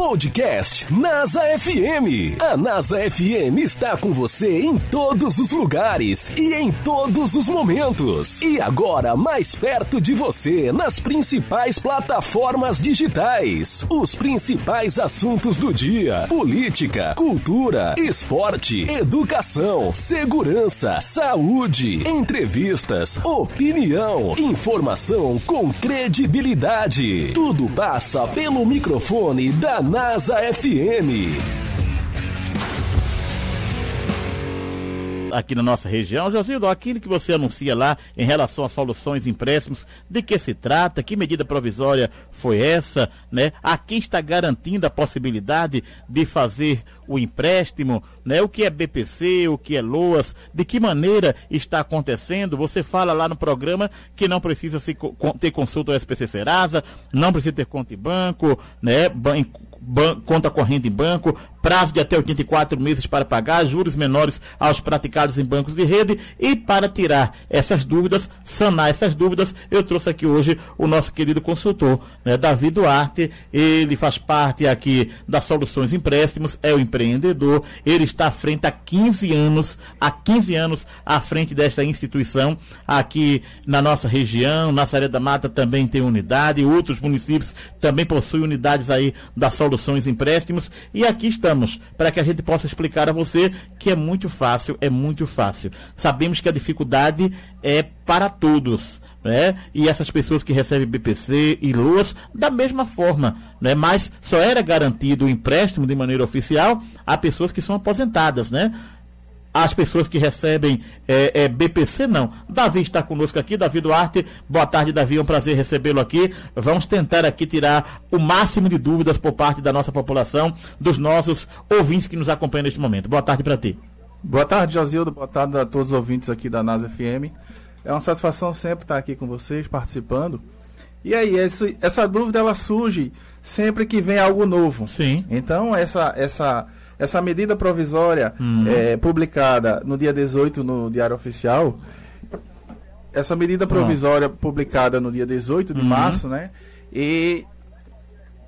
Podcast NASA FM. A NASA FM está com você em todos os lugares e em todos os momentos. E agora mais perto de você nas principais plataformas digitais. Os principais assuntos do dia: política, cultura, esporte, educação, segurança, saúde, entrevistas, opinião, informação com credibilidade. Tudo passa pelo microfone da NASA FM. aqui na nossa região. Josildo, aquilo que você anuncia lá em relação às soluções empréstimos, de que se trata? Que medida provisória foi essa? Né? A quem está garantindo a possibilidade de fazer o empréstimo? Né? O que é BPC? O que é LOAS? De que maneira está acontecendo? Você fala lá no programa que não precisa se, ter consulta ao SPC Serasa, não precisa ter conta em banco, né? conta corrente em banco, prazo de até 84 meses para pagar, juros menores aos praticados em bancos de rede e para tirar essas dúvidas, sanar essas dúvidas, eu trouxe aqui hoje o nosso querido consultor, né, Davi Duarte, ele faz parte aqui das Soluções Empréstimos, é o empreendedor, ele está à frente há 15 anos, há 15 anos à frente desta instituição, aqui na nossa região, na Saré da Mata também tem unidade, outros municípios também possuem unidades aí da Soluções Empréstimos, e aqui estamos para que a gente possa explicar a você que é muito fácil, é muito fácil. Sabemos que a dificuldade é para todos, né? E essas pessoas que recebem BPC e LOAS, da mesma forma, né? Mas só era garantido o empréstimo de maneira oficial a pessoas que são aposentadas, né? as pessoas que recebem é, é, BPC, não. Davi está conosco aqui, Davi Duarte. Boa tarde, Davi. É um prazer recebê-lo aqui. Vamos tentar aqui tirar o máximo de dúvidas por parte da nossa população, dos nossos ouvintes que nos acompanham neste momento. Boa tarde para ti. Boa tarde, Josildo. Boa tarde a todos os ouvintes aqui da NASA FM. É uma satisfação sempre estar aqui com vocês, participando. E aí, esse, essa dúvida ela surge sempre que vem algo novo. Sim. Então, essa, essa essa medida provisória uhum. é, publicada no dia 18 no Diário Oficial, essa medida provisória uhum. publicada no dia 18 de uhum. março, né? E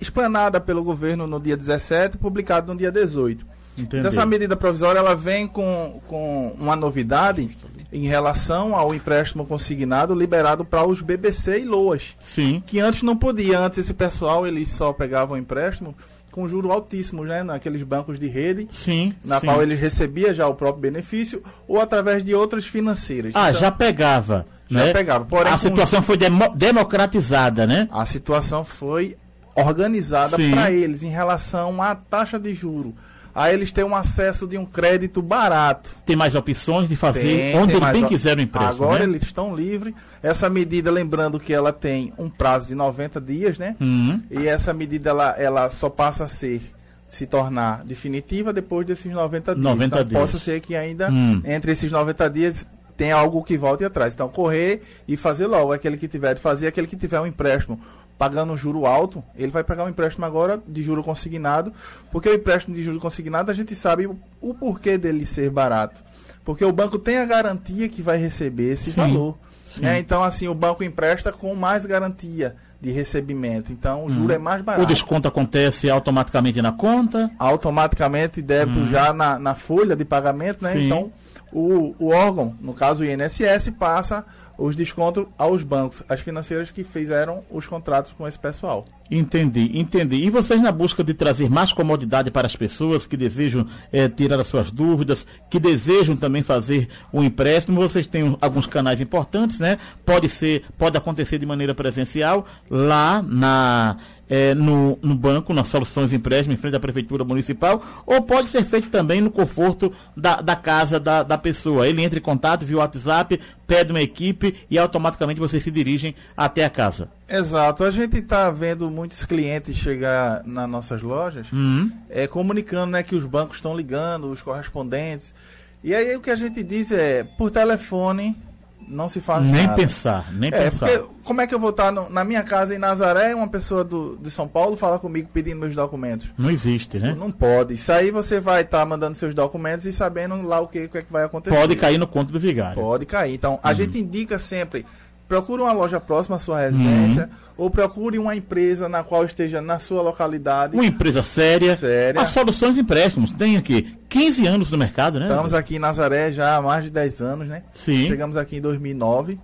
explanada pelo governo no dia 17, publicada no dia 18. Entendi. Então, essa medida provisória ela vem com, com uma novidade em relação ao empréstimo consignado liberado para os BBC e LOAS. Sim. Que antes não podia. Antes esse pessoal eles só pegavam empréstimo com juros altíssimos, né? Naqueles bancos de rede. Sim. Na sim. qual ele recebia já o próprio benefício ou através de outras financeiras. Ah, então, já pegava. Já né? pegava. Porém, a situação com... foi demo democratizada, né? A situação foi organizada para eles em relação à taxa de juro Aí eles têm um acesso de um crédito barato. Tem mais opções de fazer tem, onde tem eles bem quiser o empréstimo. Agora né? eles estão livres. Essa medida, lembrando que ela tem um prazo de 90 dias, né? Uhum. E essa medida ela, ela só passa a ser se tornar definitiva depois desses 90 dias. 90 então, dias. Possa ser que ainda hum. entre esses 90 dias tem algo que volte atrás. Então, correr e fazer logo. Aquele que tiver de fazer, aquele que tiver um empréstimo pagando um juro alto, ele vai pegar um empréstimo agora de juro consignado, porque o empréstimo de juro consignado a gente sabe o, porquê dele ser barato. Porque o banco tem a garantia que vai receber esse sim, valor. Né? Então, assim, o banco empresta com mais garantia de recebimento. Então, o juro hum. é mais barato. O desconto acontece automaticamente na conta? Automaticamente, débito hum. já na, na folha de pagamento, né? Sim. Então, o, o órgão, no caso o INSS, passa os descontos aos bancos, as financeiras que fizeram os contratos com esse pessoal. Entendi, entendi. E vocês na busca de trazer mais comodidade para as pessoas que desejam é, tirar as suas dúvidas, que desejam também fazer um empréstimo, vocês têm alguns canais importantes, né? Pode ser, pode acontecer de maneira presencial lá na é, no, no banco, nas soluções de empréstimo, em frente à Prefeitura Municipal, ou pode ser feito também no conforto da, da casa da, da pessoa. Ele entra em contato via WhatsApp, pede uma equipe e automaticamente vocês se dirigem até a casa. Exato. A gente está vendo muitos clientes chegar nas nossas lojas uhum. é, comunicando né, que os bancos estão ligando, os correspondentes. E aí o que a gente diz é, por telefone, não se faz nem nada. pensar, nem é, pensar. Porque, como é que eu vou estar no, na minha casa em Nazaré uma pessoa do, de São Paulo falar comigo pedindo meus documentos? Não existe, né? Não pode. Isso aí você vai estar mandando seus documentos e sabendo lá o que, o que, é que vai acontecer. Pode cair no conto do vigário. Pode cair. Então, a uhum. gente indica sempre procure uma loja próxima à sua residência uhum. ou procure uma empresa na qual esteja na sua localidade. Uma empresa séria. séria. As soluções empréstimos tem aqui 15 anos no mercado, né? Estamos aqui em Nazaré já há mais de 10 anos, né? Sim. Chegamos aqui em 2009.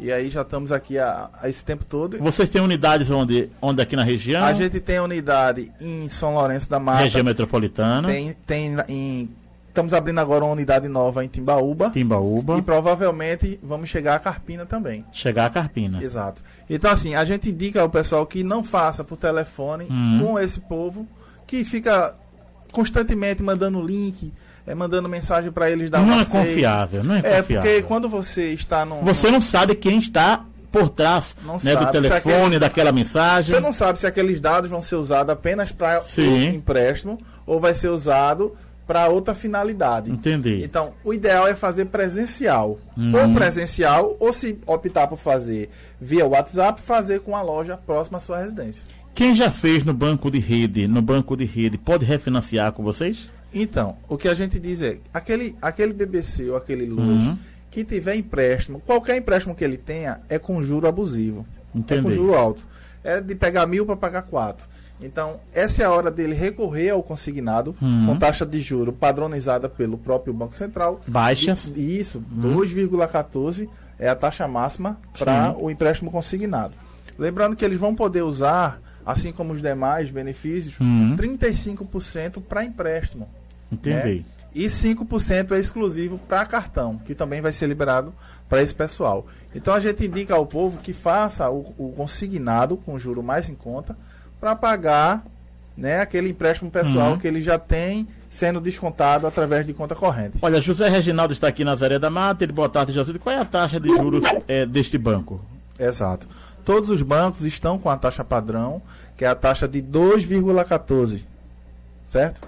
E aí já estamos aqui há, há, esse tempo todo. Vocês têm unidades onde, onde aqui na região? A gente tem unidade em São Lourenço da Mata. Região metropolitana. Tem, tem em Estamos abrindo agora uma unidade nova em Timbaúba. Timbaúba. E provavelmente vamos chegar a Carpina também. Chegar a Carpina. Exato. Então, assim, a gente indica ao pessoal que não faça por telefone hum. com esse povo que fica constantemente mandando link, é, mandando mensagem para eles dar Não é confiável, não é, é confiável. É, porque quando você está no. Você não sabe quem está por trás né, do telefone, aquele, daquela mensagem. Você não sabe se aqueles dados vão ser usados apenas para o empréstimo ou vai ser usado para outra finalidade. Entendi. Então, o ideal é fazer presencial. Uhum. Ou presencial, ou se optar por fazer via WhatsApp, fazer com a loja próxima à sua residência. Quem já fez no banco de rede, no banco de rede, pode refinanciar com vocês? Então, o que a gente diz é, aquele, aquele BBC ou aquele Luz uhum. que tiver empréstimo, qualquer empréstimo que ele tenha é com juro abusivo. Entendi. É com juro alto. É de pegar mil para pagar quatro. Então, essa é a hora dele recorrer ao consignado uhum. com taxa de juro padronizada pelo próprio Banco Central. Baixas. E, isso, uhum. 2,14 é a taxa máxima para o empréstimo consignado. Lembrando que eles vão poder usar, assim como os demais benefícios, uhum. 35% para empréstimo. Entendi. Né? E 5% é exclusivo para cartão, que também vai ser liberado para esse pessoal. Então a gente indica ao povo que faça o, o consignado com juro mais em conta para pagar né, aquele empréstimo pessoal uhum. que ele já tem sendo descontado através de conta corrente. Olha, José Reginaldo está aqui na Zaré da Mata, ele boa tarde, José. Qual é a taxa de juros é, deste banco? Exato. Todos os bancos estão com a taxa padrão, que é a taxa de 2,14, certo?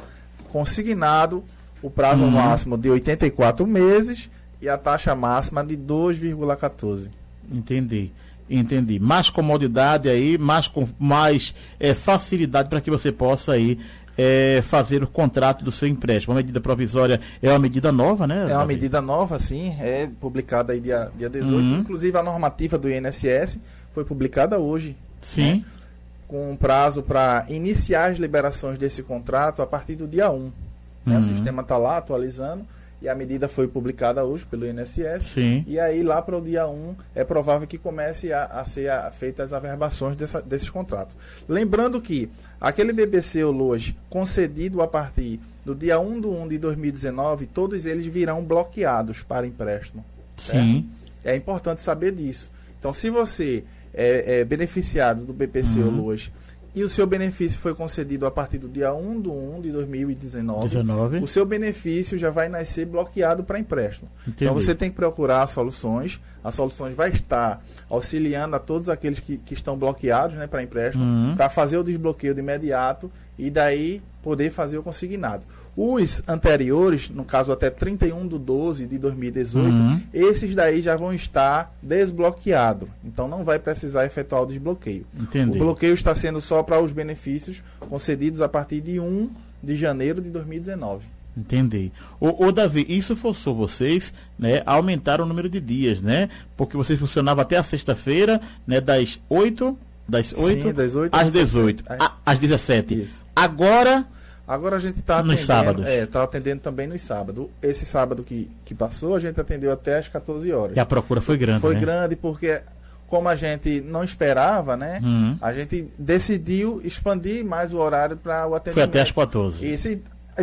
Consignado o prazo uhum. máximo de 84 meses e a taxa máxima de 2,14. Entendi. Entendi. Mais comodidade aí, mais, mais é, facilidade para que você possa aí é, fazer o contrato do seu empréstimo. A medida provisória é uma medida nova, né? É uma medida nova, sim. É publicada aí dia, dia 18. Uhum. Inclusive a normativa do INSS foi publicada hoje. Sim. Né? Com um prazo para iniciar as liberações desse contrato a partir do dia 1. Né? Uhum. O sistema está lá atualizando e a medida foi publicada hoje pelo INSS. Sim. E aí, lá para o dia 1, é provável que comece a, a ser a, feitas as averbações dessa, desses contratos. Lembrando que aquele BBC hoje concedido a partir do dia 1 de 1 de 2019, todos eles virão bloqueados para empréstimo. Sim. É importante saber disso. Então, se você é, é beneficiado do BPC uhum. hoje e o seu benefício foi concedido a partir do dia 1 de 1 de 2019, 19. o seu benefício já vai nascer bloqueado para empréstimo. Entendi. Então você tem que procurar soluções. As soluções vai estar auxiliando a todos aqueles que, que estão bloqueados né, para empréstimo, uhum. para fazer o desbloqueio de imediato e daí poder fazer o consignado. Os anteriores, no caso até 31 de 12 de 2018, uhum. esses daí já vão estar desbloqueados. Então não vai precisar efetuar o desbloqueio. Entendi. O bloqueio está sendo só para os benefícios concedidos a partir de 1 de janeiro de 2019. Entendi. O, Davi, isso forçou vocês né, a aumentar o número de dias, né? Porque vocês funcionavam até a sexta-feira, né, das 8 das 8, Sim, das 8 às 18, às 17. Isso. Agora Agora a gente está atendendo. Nos sábados. É, está atendendo também nos sábados. Esse sábado que, que passou, a gente atendeu até às 14 horas. E a procura foi grande. Foi né? grande porque, como a gente não esperava, né? Uhum. A gente decidiu expandir mais o horário para o atendimento. Foi até às 14. Isso,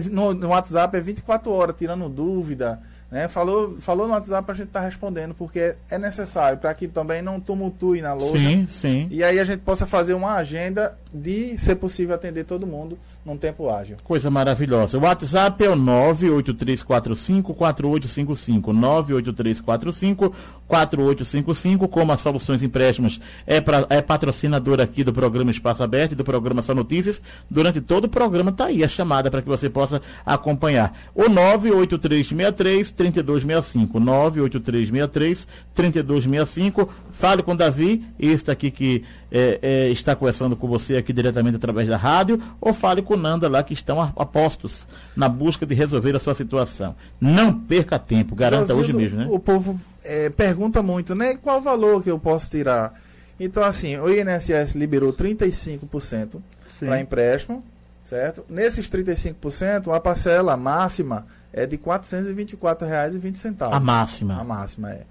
no, no WhatsApp é 24 horas, tirando dúvida. Né? Falou, falou no WhatsApp para a gente estar tá respondendo, porque é necessário para que também não tumultue na loja. Sim, sim. E aí a gente possa fazer uma agenda de ser possível atender todo mundo num tempo ágil. Coisa maravilhosa. O WhatsApp é o 983454855, 983454855, como a Soluções Empréstimos é, pra, é patrocinador aqui do programa Espaço Aberto e do programa Só Notícias. Durante todo o programa está aí a chamada para que você possa acompanhar. O 98363 3265, 98363 3265. Fale com o Davi, este aqui que é, é, está conversando com você aqui diretamente através da rádio, ou fale com o Nanda lá que estão apostos na busca de resolver a sua situação. Não perca tempo, garanta hoje mesmo, né? O povo é, pergunta muito, né? Qual o valor que eu posso tirar? Então, assim, o INSS liberou 35% para empréstimo, certo? Nesses 35%, a parcela máxima é de R$ 424,20. A máxima. A máxima é.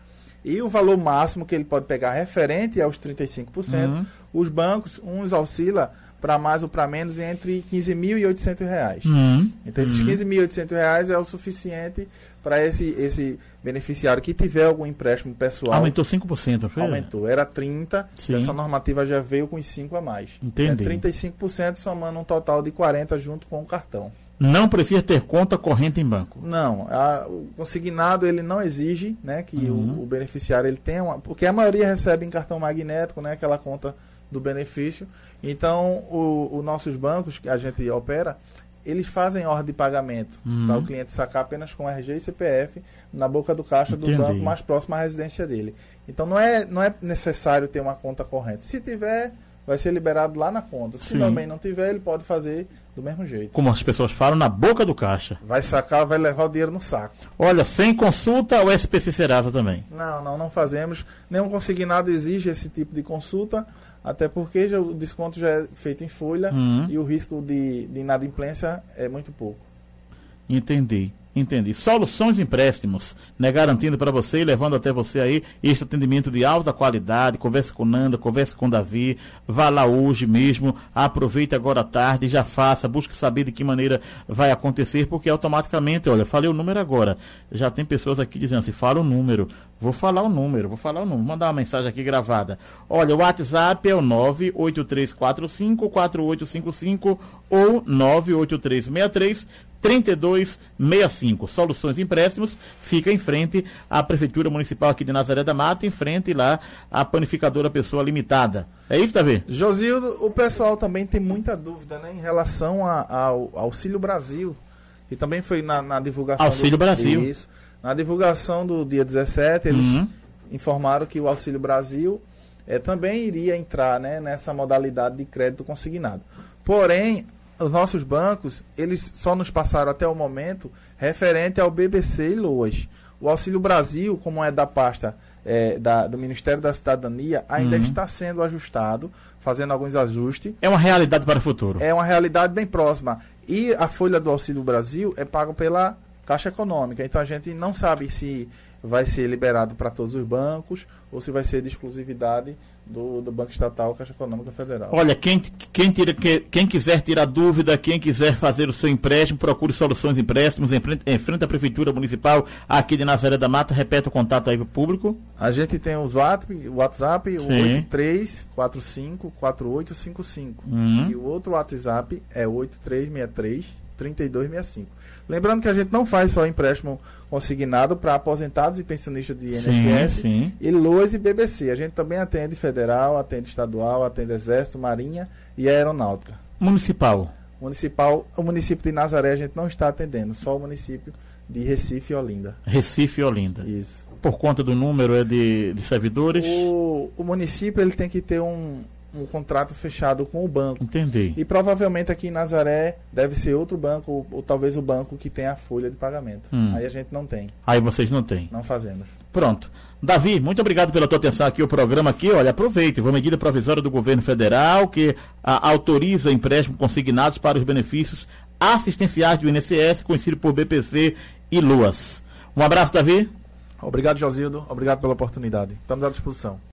E o valor máximo que ele pode pegar referente aos 35%, uhum. Os bancos, uns oscila para mais ou para menos entre R$ 15.800. Uhum. Então, esses uhum. R$ 15.800 é o suficiente para esse, esse beneficiário que tiver algum empréstimo pessoal. Aumentou 5%, foi? Aumentou. Era 30%, Sim. essa normativa já veio com os 5% a mais. Entendi. É 35% somando um total de 40% junto com o cartão. Não precisa ter conta corrente em banco. Não, a, o consignado ele não exige, né, que uhum. o, o, beneficiário ele tenha uma, porque a maioria recebe em cartão magnético, né, aquela conta do benefício. Então, os nossos bancos que a gente opera, eles fazem ordem de pagamento uhum. para o cliente sacar apenas com RG e CPF na boca do caixa Entendi. do banco mais próximo à residência dele. Então não é, não é necessário ter uma conta corrente. Se tiver, vai ser liberado lá na conta. Se Sim. também não tiver, ele pode fazer do mesmo jeito. Como as pessoas falam, na boca do caixa. Vai sacar, vai levar o dinheiro no saco. Olha, sem consulta, o SPC Serasa também. Não, não, não fazemos. Nenhum consignado exige esse tipo de consulta. Até porque já, o desconto já é feito em folha uhum. e o risco de, de inadimplência é muito pouco. Entendi. Entendi. Soluções Empréstimos, né, garantindo para você e levando até você aí este atendimento de alta qualidade. Converse com Nanda, converse com Davi, vá lá hoje mesmo, aproveite agora à tarde, já faça, busque saber de que maneira vai acontecer, porque automaticamente, olha, falei o número agora. Já tem pessoas aqui dizendo assim, fala o número. Vou falar o número, vou falar o número, vou mandar uma mensagem aqui gravada. Olha, o WhatsApp é o 983454855 ou 98363 3265. Soluções Empréstimos fica em frente à Prefeitura Municipal aqui de Nazaré da Mata, em frente lá à panificadora Pessoa Limitada. É isso, Davi? Josildo, o pessoal também tem muita dúvida né, em relação a, ao Auxílio Brasil. E também foi na, na divulgação. Auxílio do, Brasil. Isso. Na divulgação do dia 17, eles uhum. informaram que o Auxílio Brasil é, também iria entrar né, nessa modalidade de crédito consignado. Porém, os nossos bancos, eles só nos passaram até o momento referente ao BBC e LOAS. O Auxílio Brasil, como é da pasta é, da, do Ministério da Cidadania, ainda uhum. está sendo ajustado, fazendo alguns ajustes. É uma realidade para o futuro. É uma realidade bem próxima. E a folha do Auxílio Brasil é paga pela Caixa Econômica. Então a gente não sabe se vai ser liberado para todos os bancos ou se vai ser de exclusividade do, do Banco Estatal Caixa Econômica Federal. Olha, quem, quem, tira, quem, quem, quiser tirar dúvida, quem quiser fazer o seu empréstimo, procure Soluções Empréstimos em frente, em frente à Prefeitura Municipal aqui de Nazaré da Mata. Repete o contato aí para o público. A gente tem o WhatsApp, o WhatsApp o 83454855. Uhum. E o outro WhatsApp é 8363 3265. Lembrando que a gente não faz só empréstimo consignado para aposentados e pensionistas de INSS, sim, sim. e LOAS e BBC. A gente também atende federal, atende estadual, atende exército, marinha e aeronáutica. Municipal. Municipal, o município de Nazaré a gente não está atendendo, só o município de Recife e Olinda. Recife e Olinda. Isso. Por conta do número é de, de servidores? O, o município ele tem que ter um, um contrato fechado com o banco. Entendi. E provavelmente aqui em Nazaré deve ser outro banco, ou, ou talvez o banco que tem a folha de pagamento. Hum. Aí a gente não tem. Aí vocês não têm. Não fazemos. Pronto. Davi, muito obrigado pela tua atenção aqui, o programa aqui, olha, aproveite, uma medida provisória do governo federal que a, autoriza empréstimos consignados para os benefícios assistenciais do INSS, conhecido por BPC e LUAS. Um abraço, Davi. Obrigado, Josildo. Obrigado pela oportunidade. Estamos à disposição.